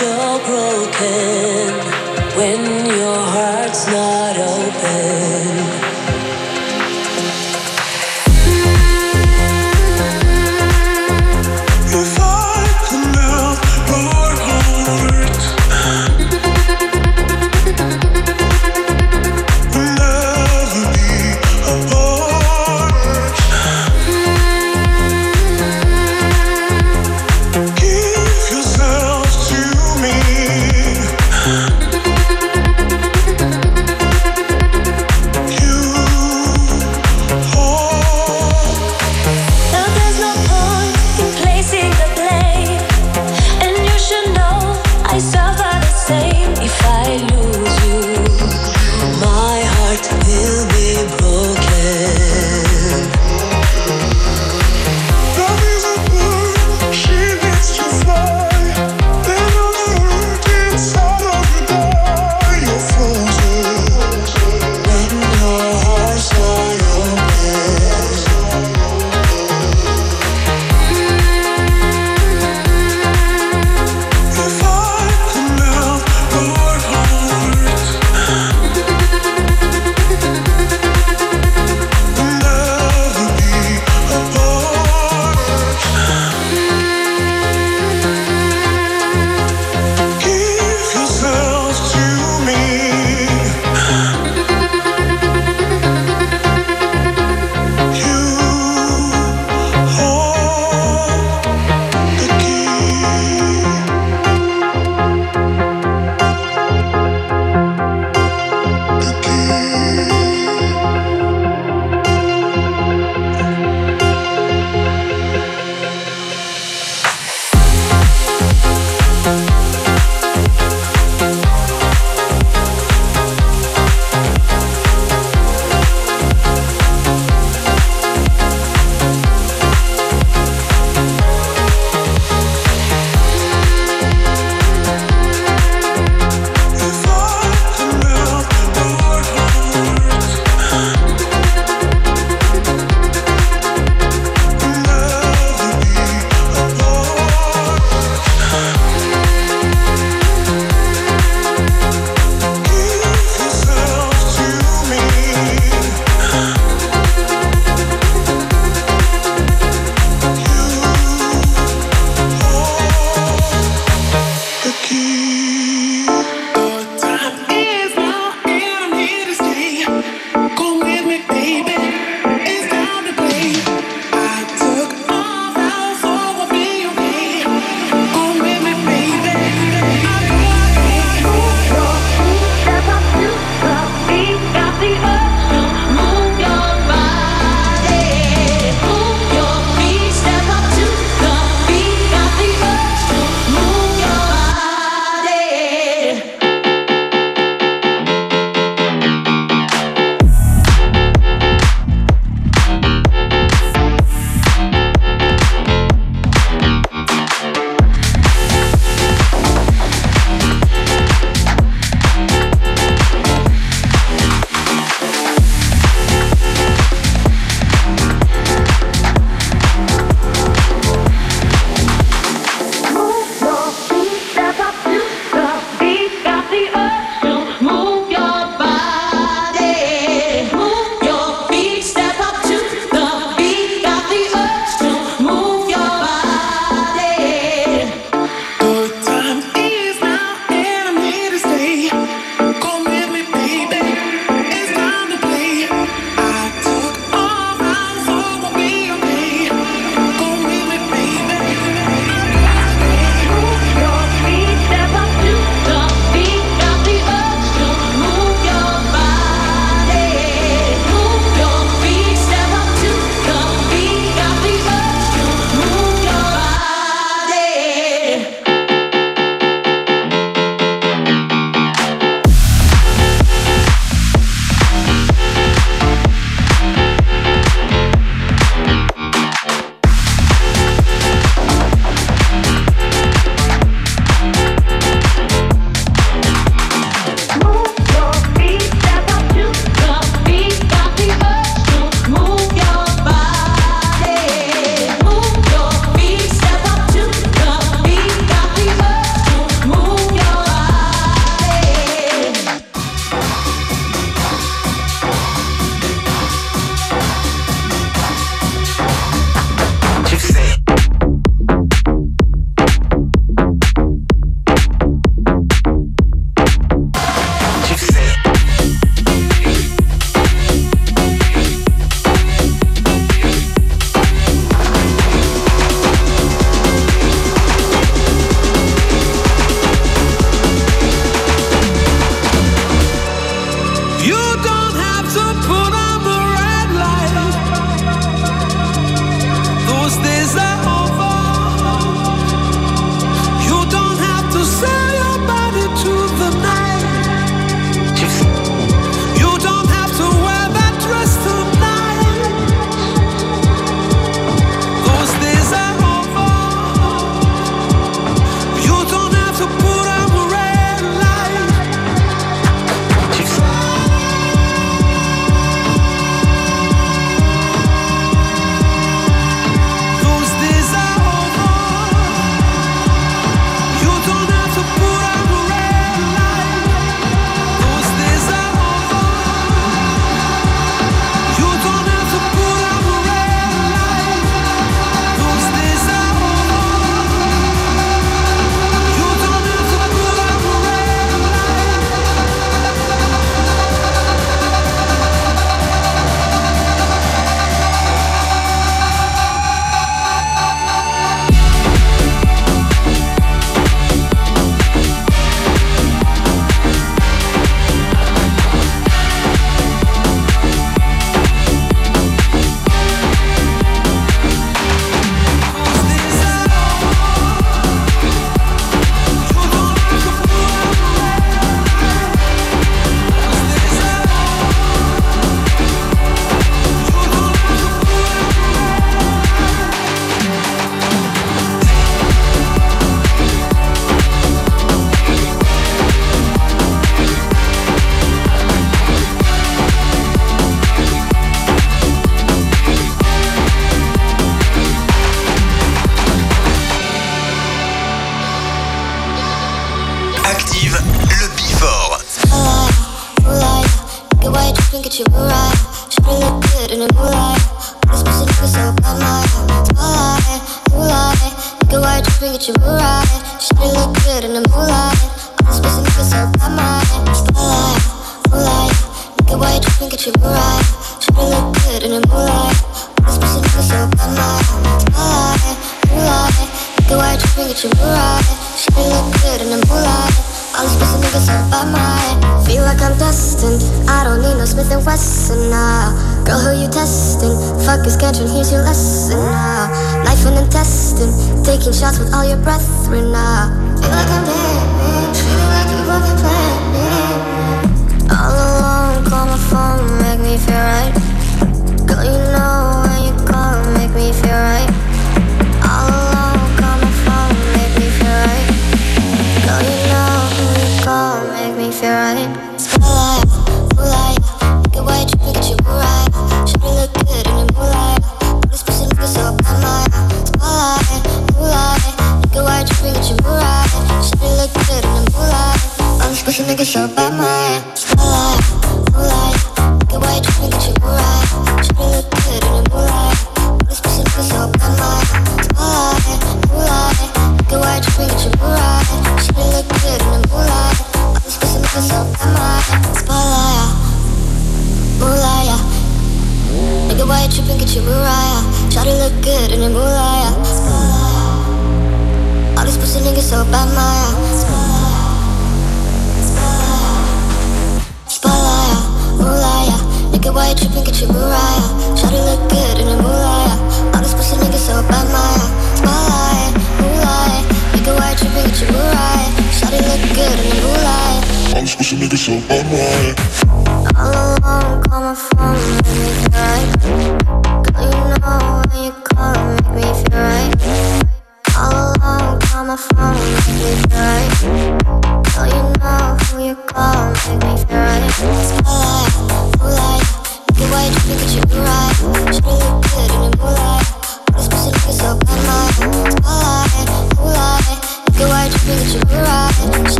Go.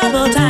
When troubled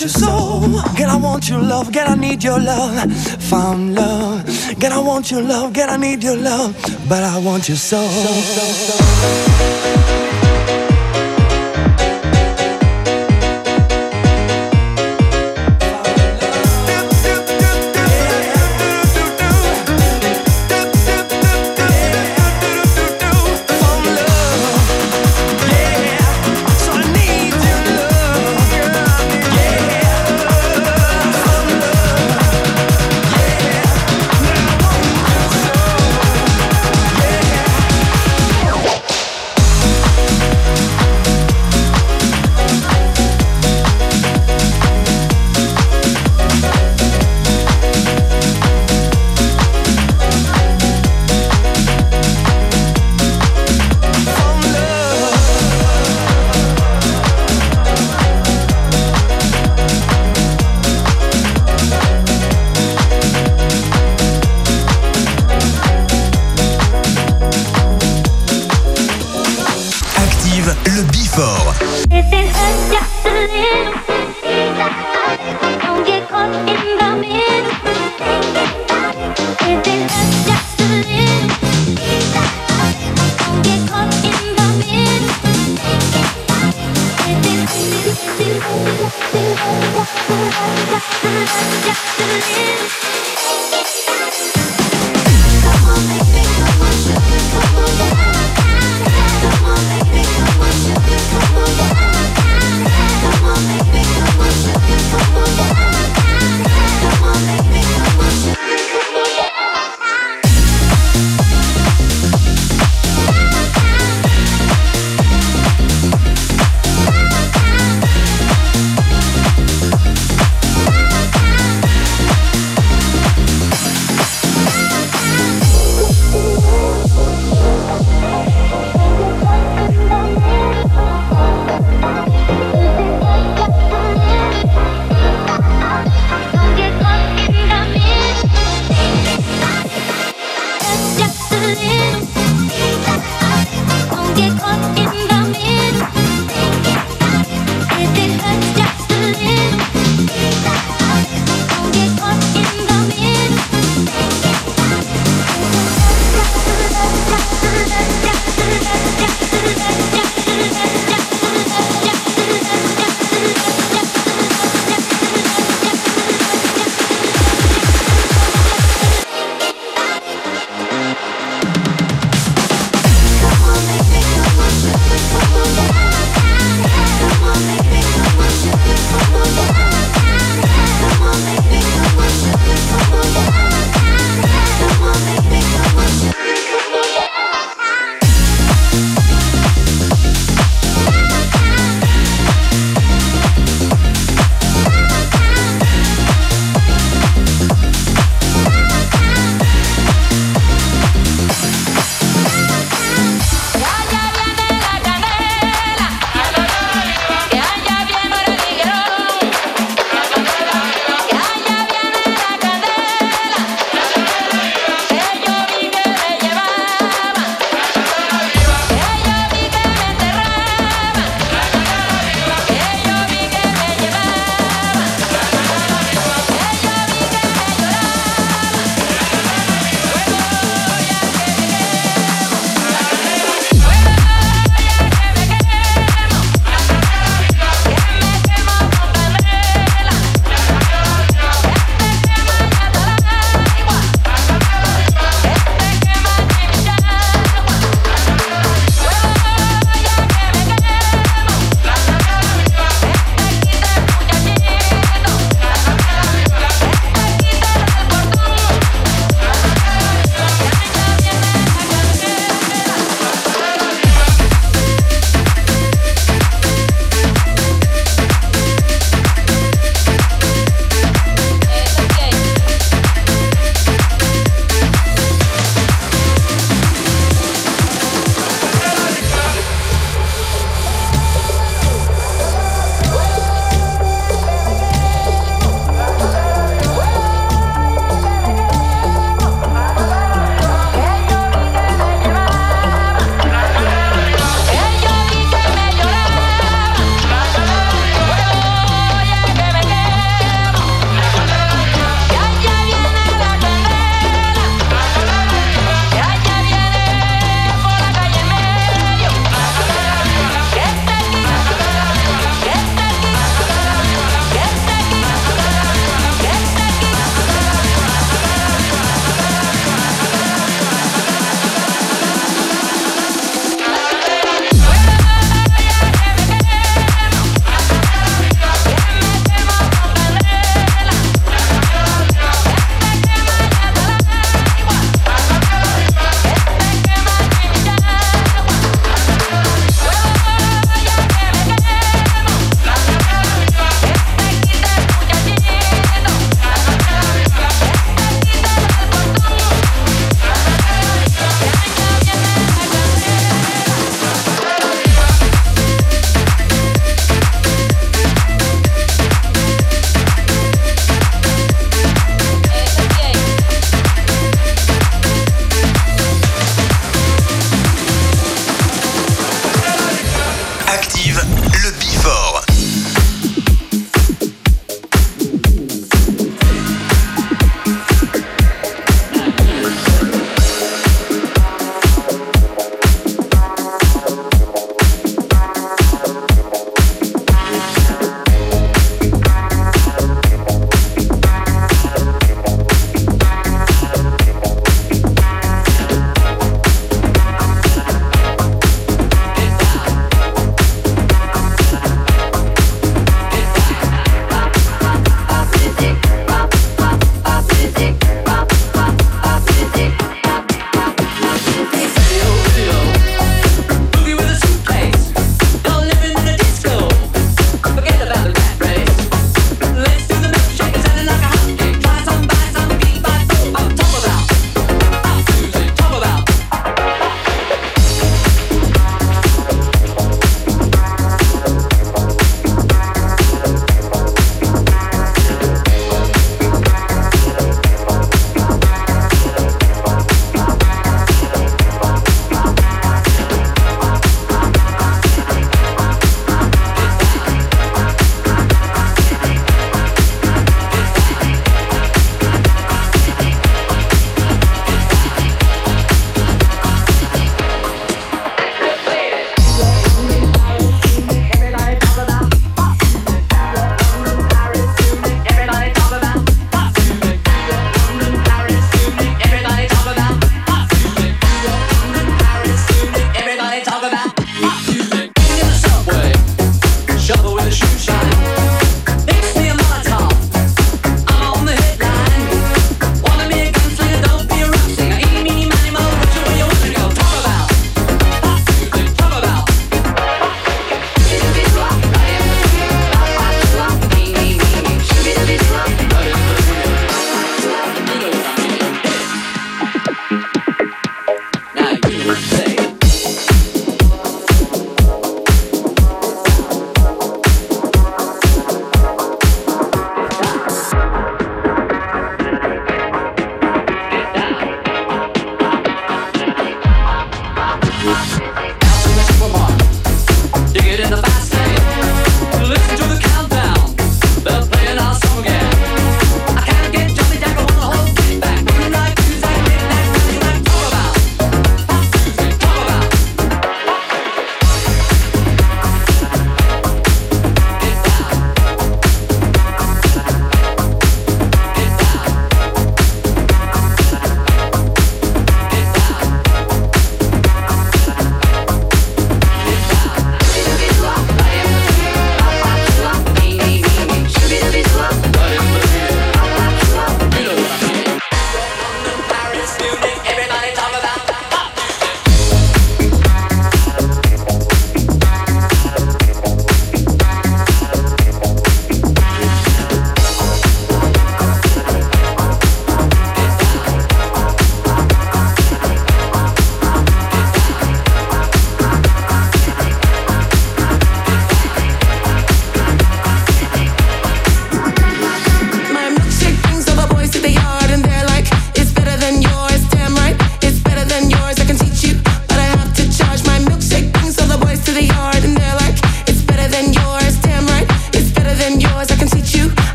your soul. Girl, I want your love, girl, I need your love, Found love. Girl, I want your love. Girl, I need your love. but I want your soul. So, so, so.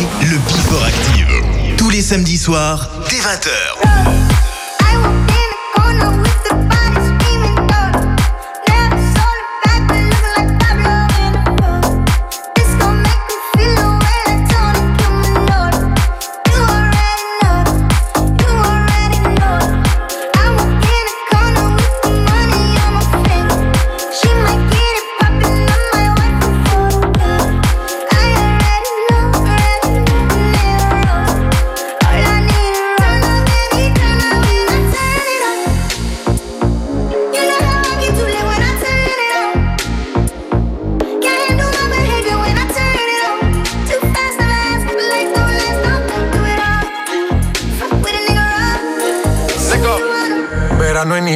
le Before Active. Tous les samedis soirs, dès 20h.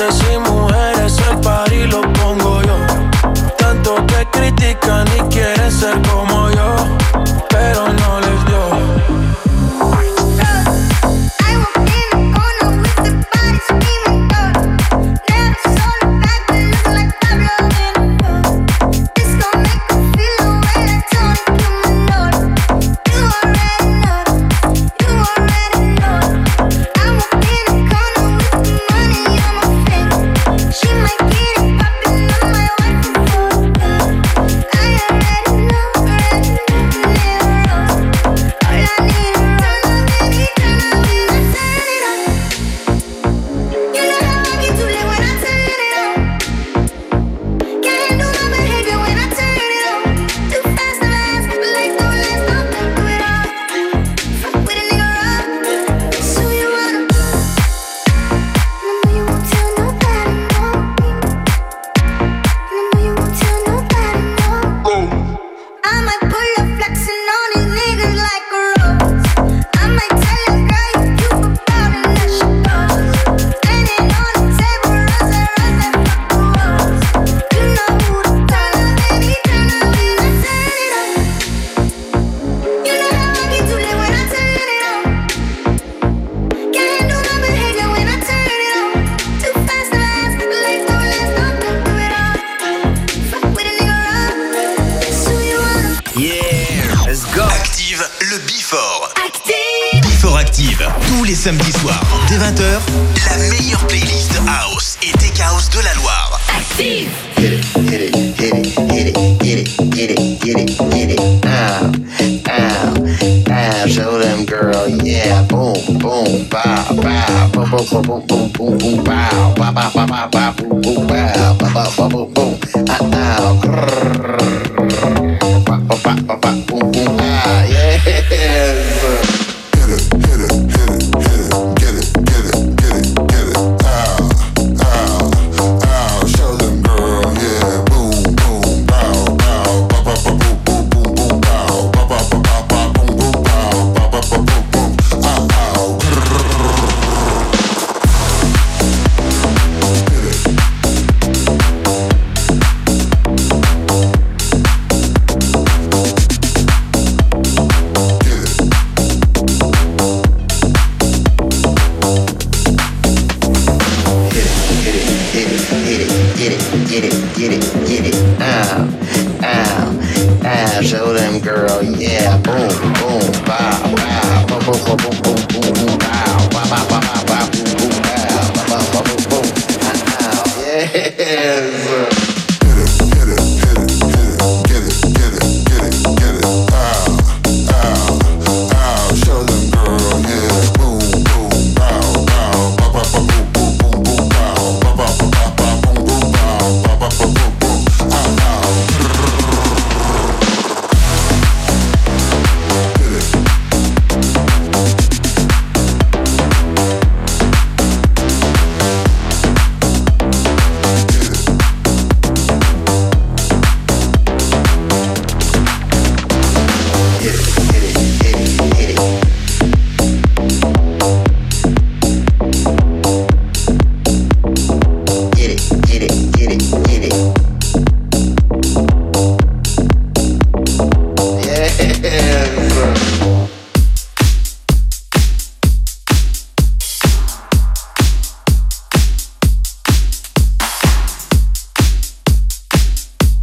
hombres y mujeres, el party lo pongo yo. Tanto que critican y quieren ser como yo, pero no le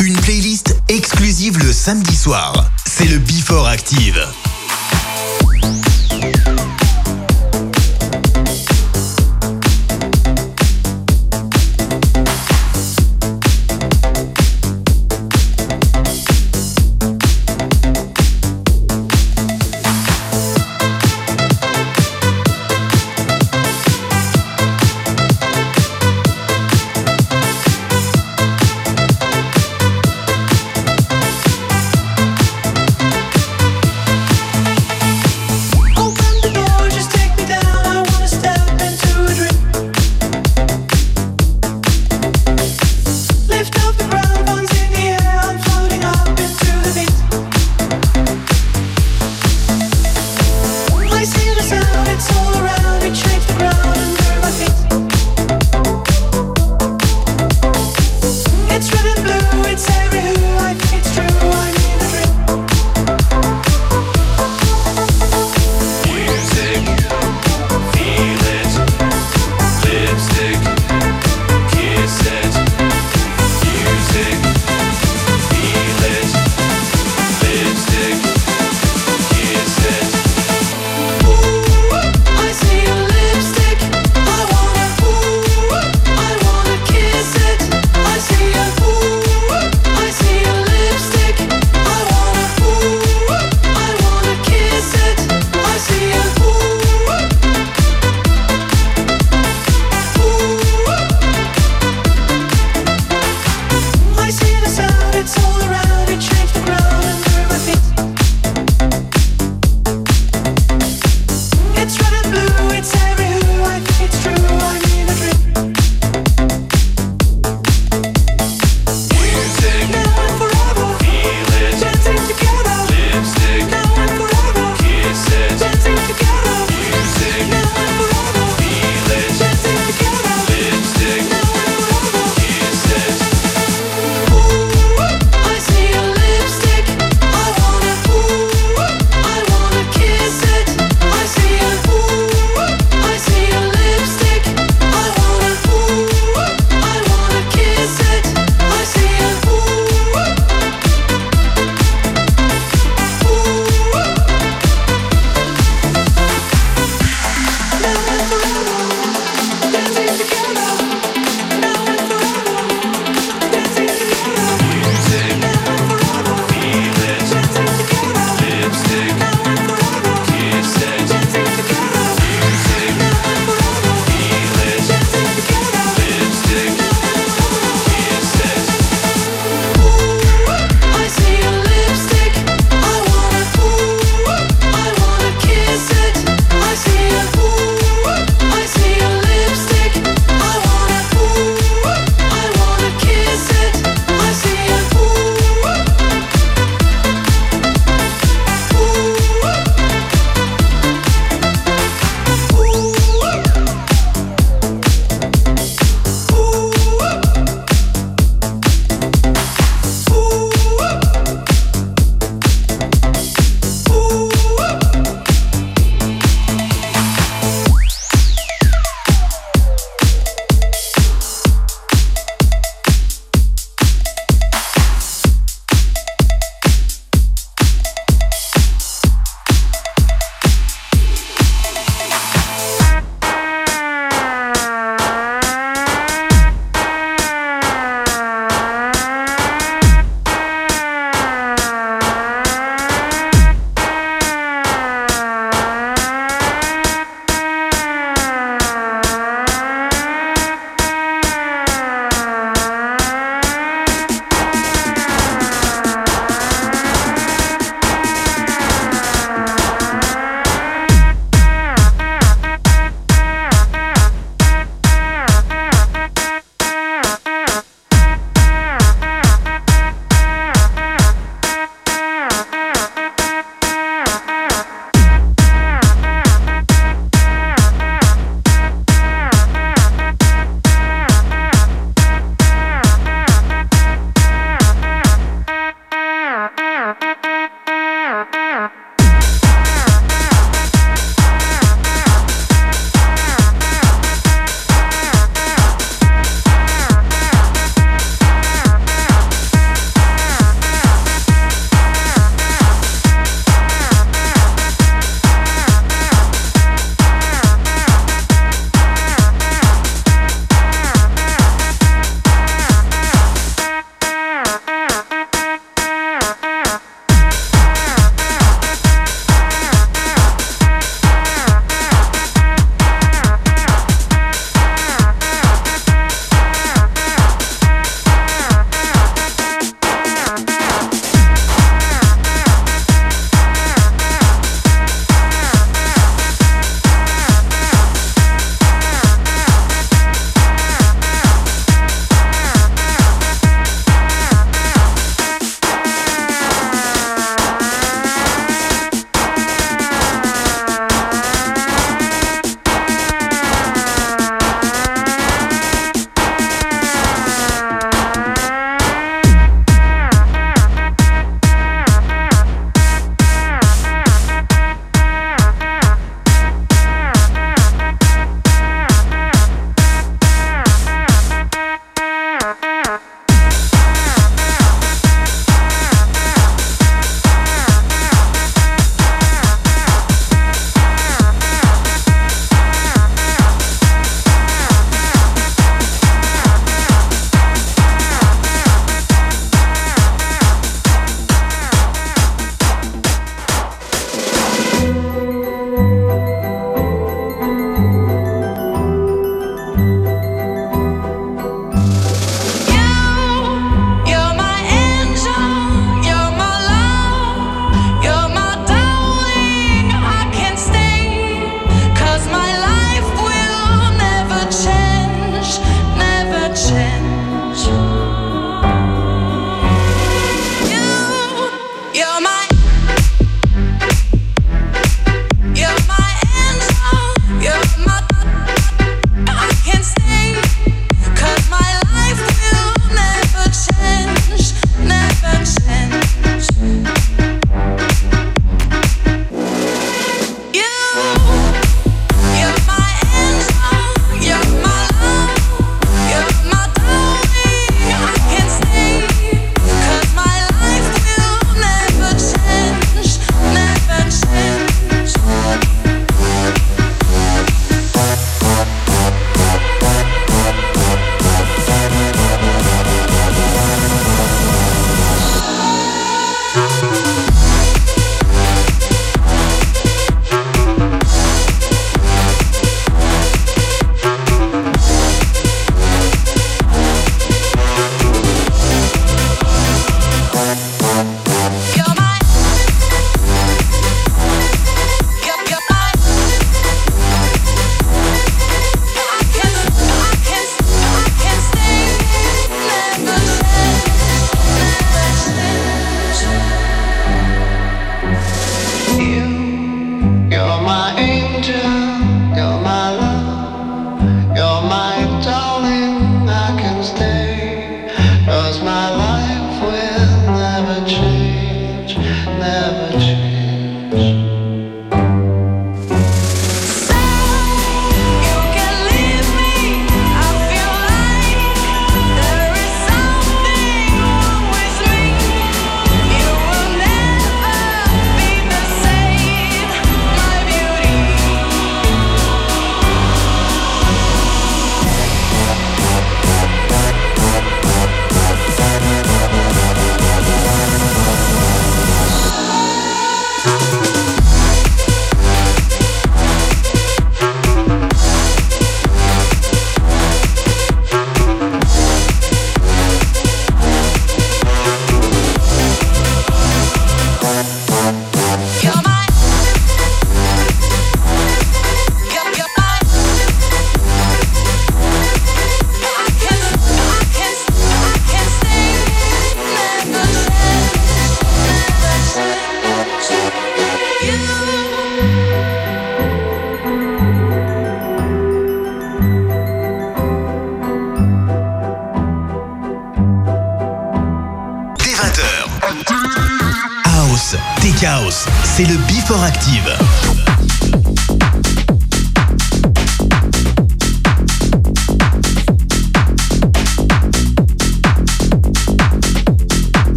une playlist exclusive le samedi soir. C'est le Before Active.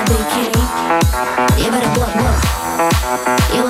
wanna do, kitty? You better blow,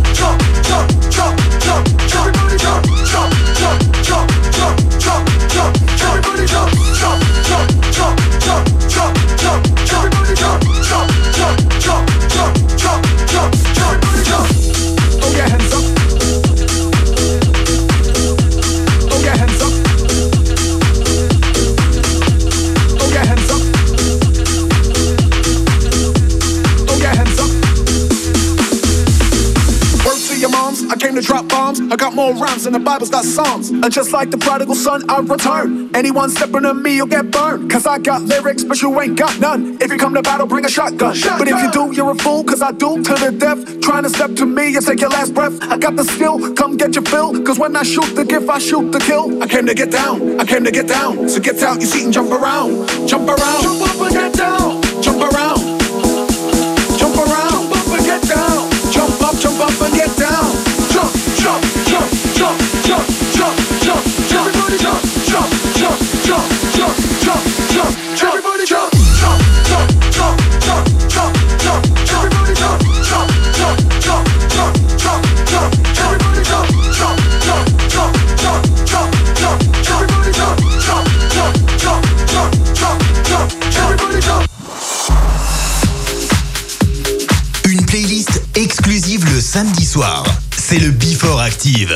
than the Bible's got songs. And just like the prodigal son, I return. Anyone stepping on me, you'll get burned. Cause I got lyrics, but you ain't got none. If you come to battle, bring a shotgun. But if you do, you're a fool, cause I do to the death. Trying to step to me and take your last breath. I got the skill, come get your fill. Cause when I shoot the gift, I shoot the kill. I came to get down, I came to get down. So get out your seat and jump around. Jump around. Samedi soir. C'est le Before Active.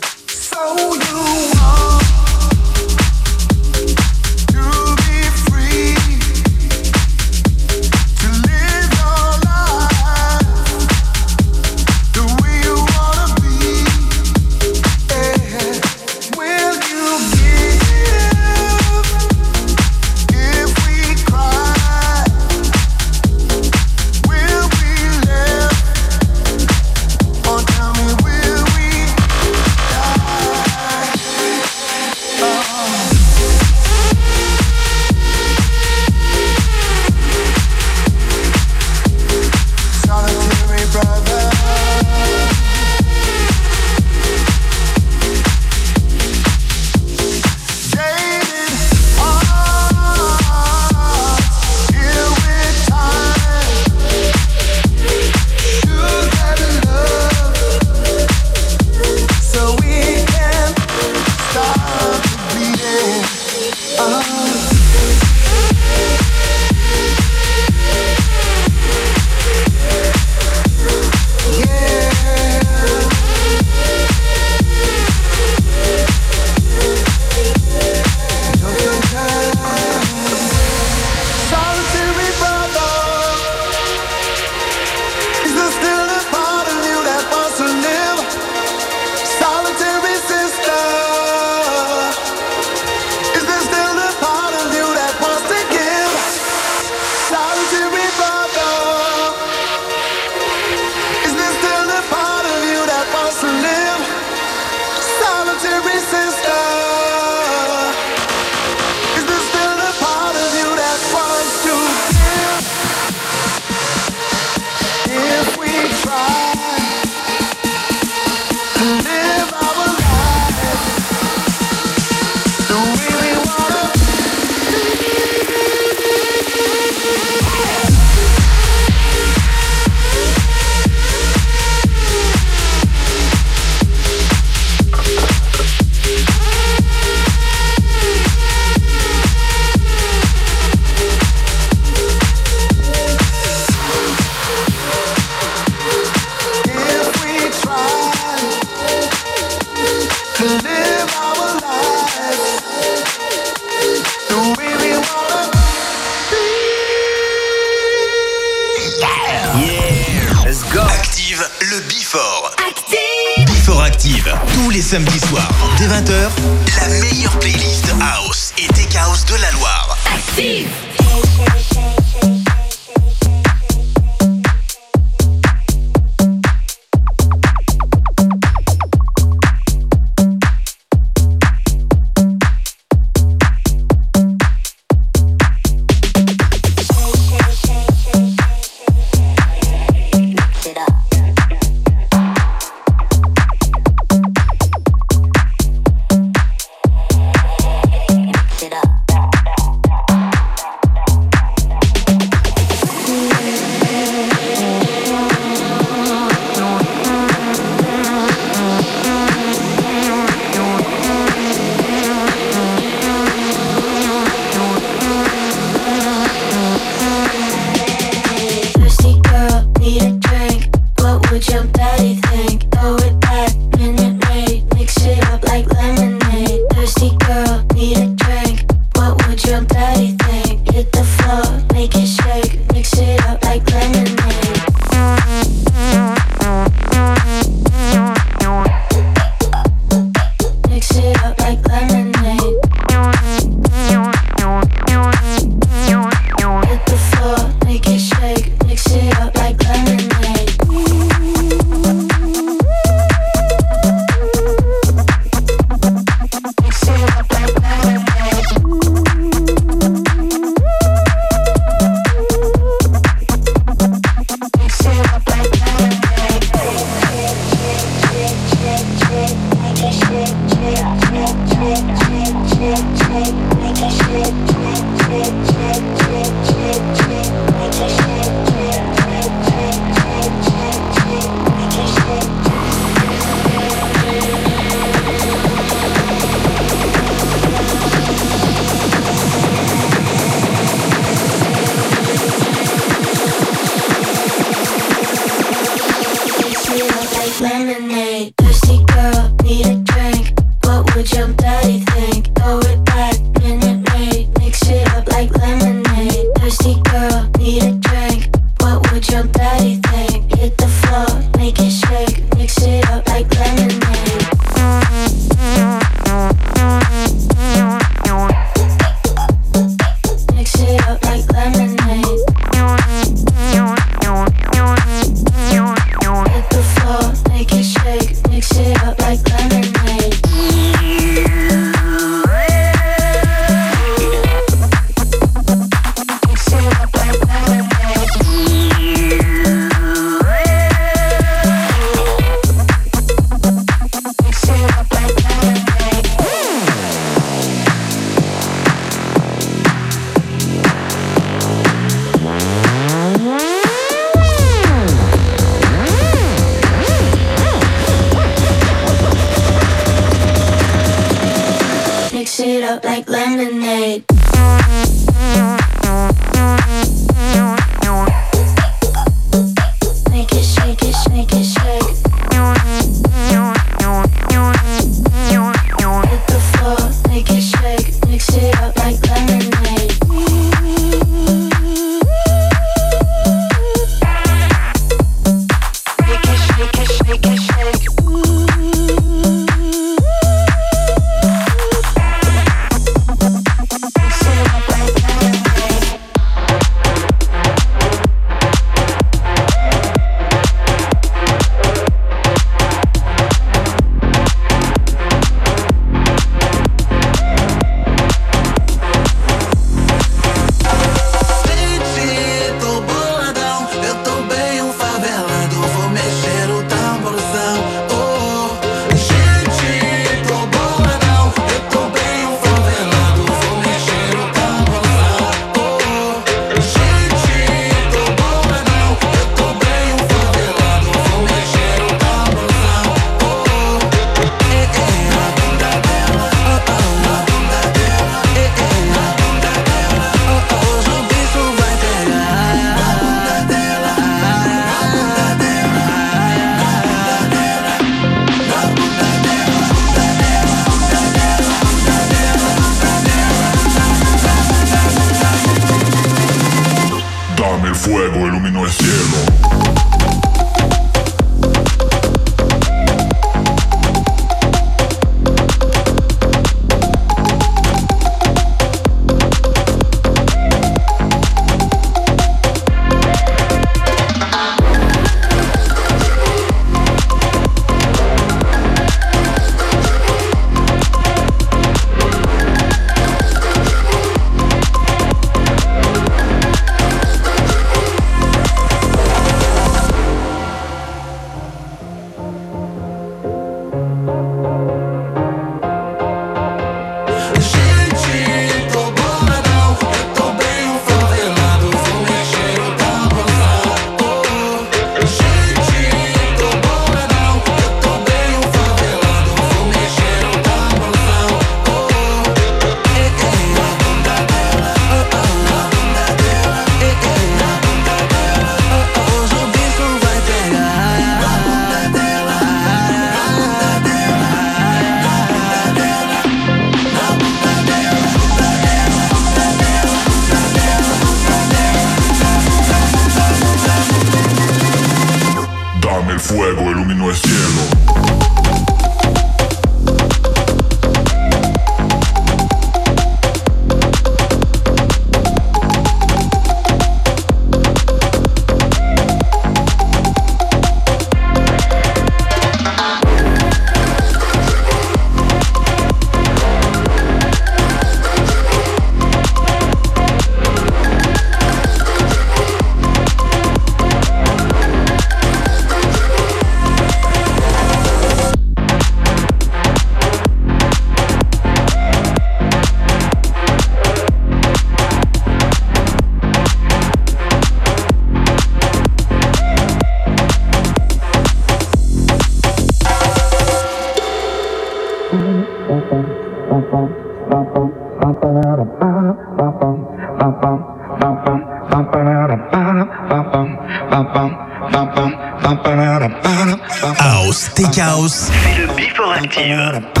Tech House. C'est le Before Active.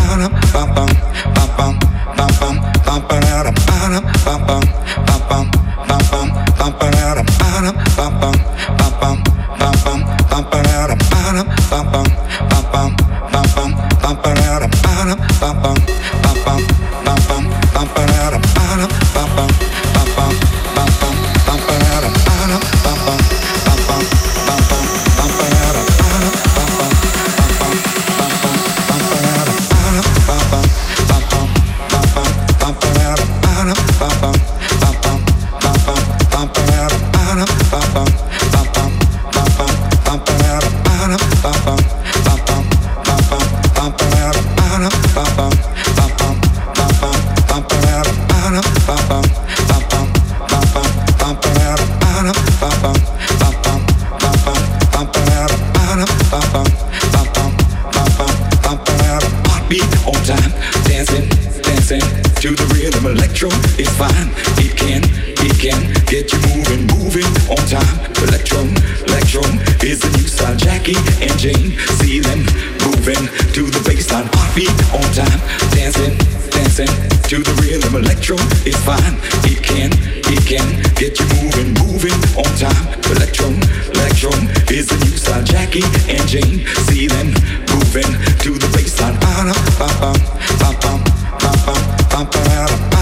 Electro is fine. It can, it can get you moving, moving on time. Electro, electro is the new style. Jackie and Jane, see them moving to the bassline. Heartbeat on time, dancing, dancing to the rhythm. Electro is fine. It can, it can get you moving, moving on time. Electro, electro is the new style. Jackie and Jane, see them moving to the bassline. Ba-da-ba-bum, ba-bum, ba-bum, ba-ba-da-ba-da, ba-bum,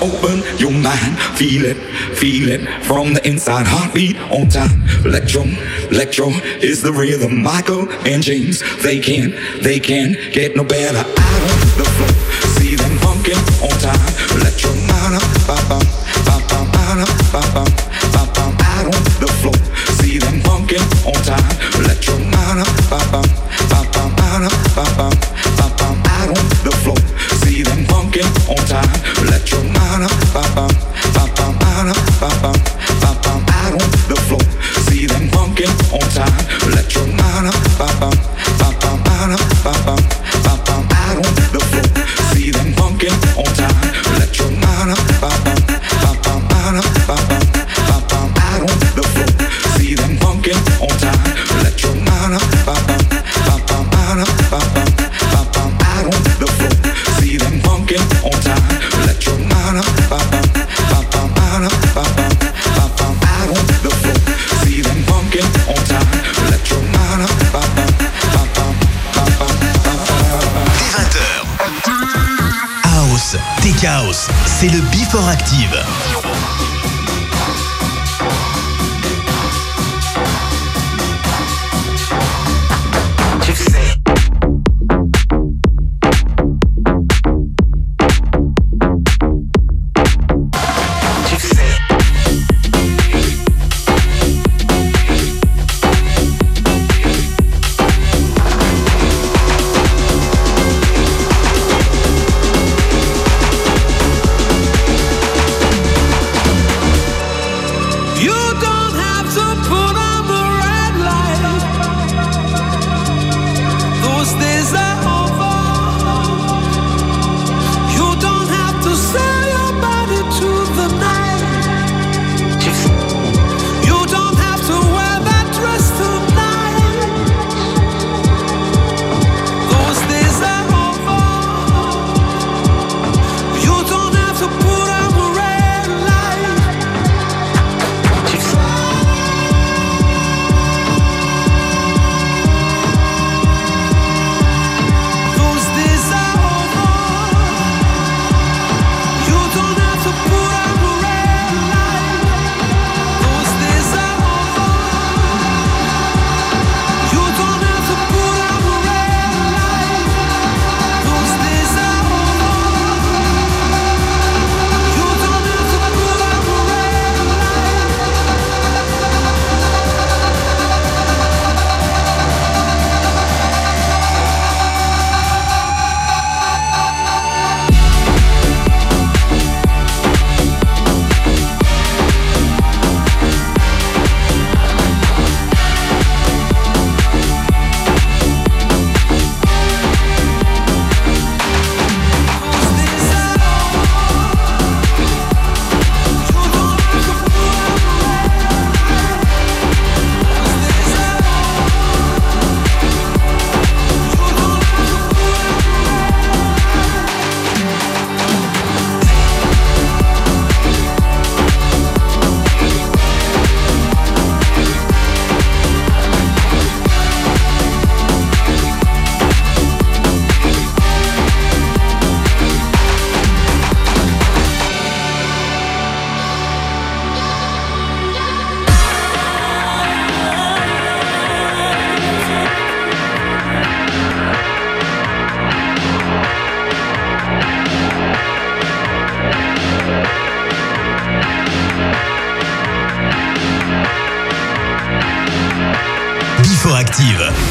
Open your mind, feel it, feel it from the inside. Heartbeat on time, electro, electro is the rhythm. Michael and James, they can, they can get no better. Out on the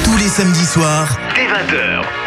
Tous les samedis soirs, dès 20h.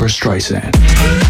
Barbra Streisand.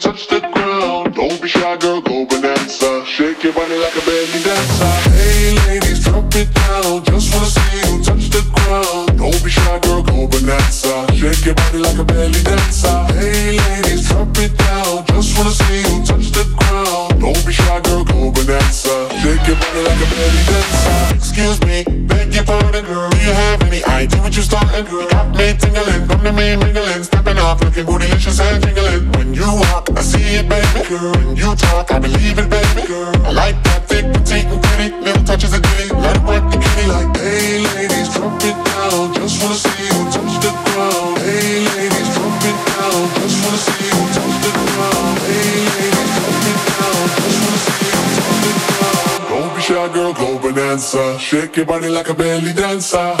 rockabilly danza.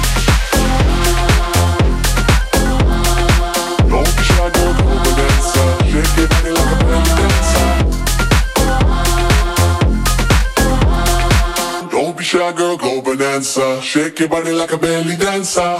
Bonanza. Shake your body like a belly dancer.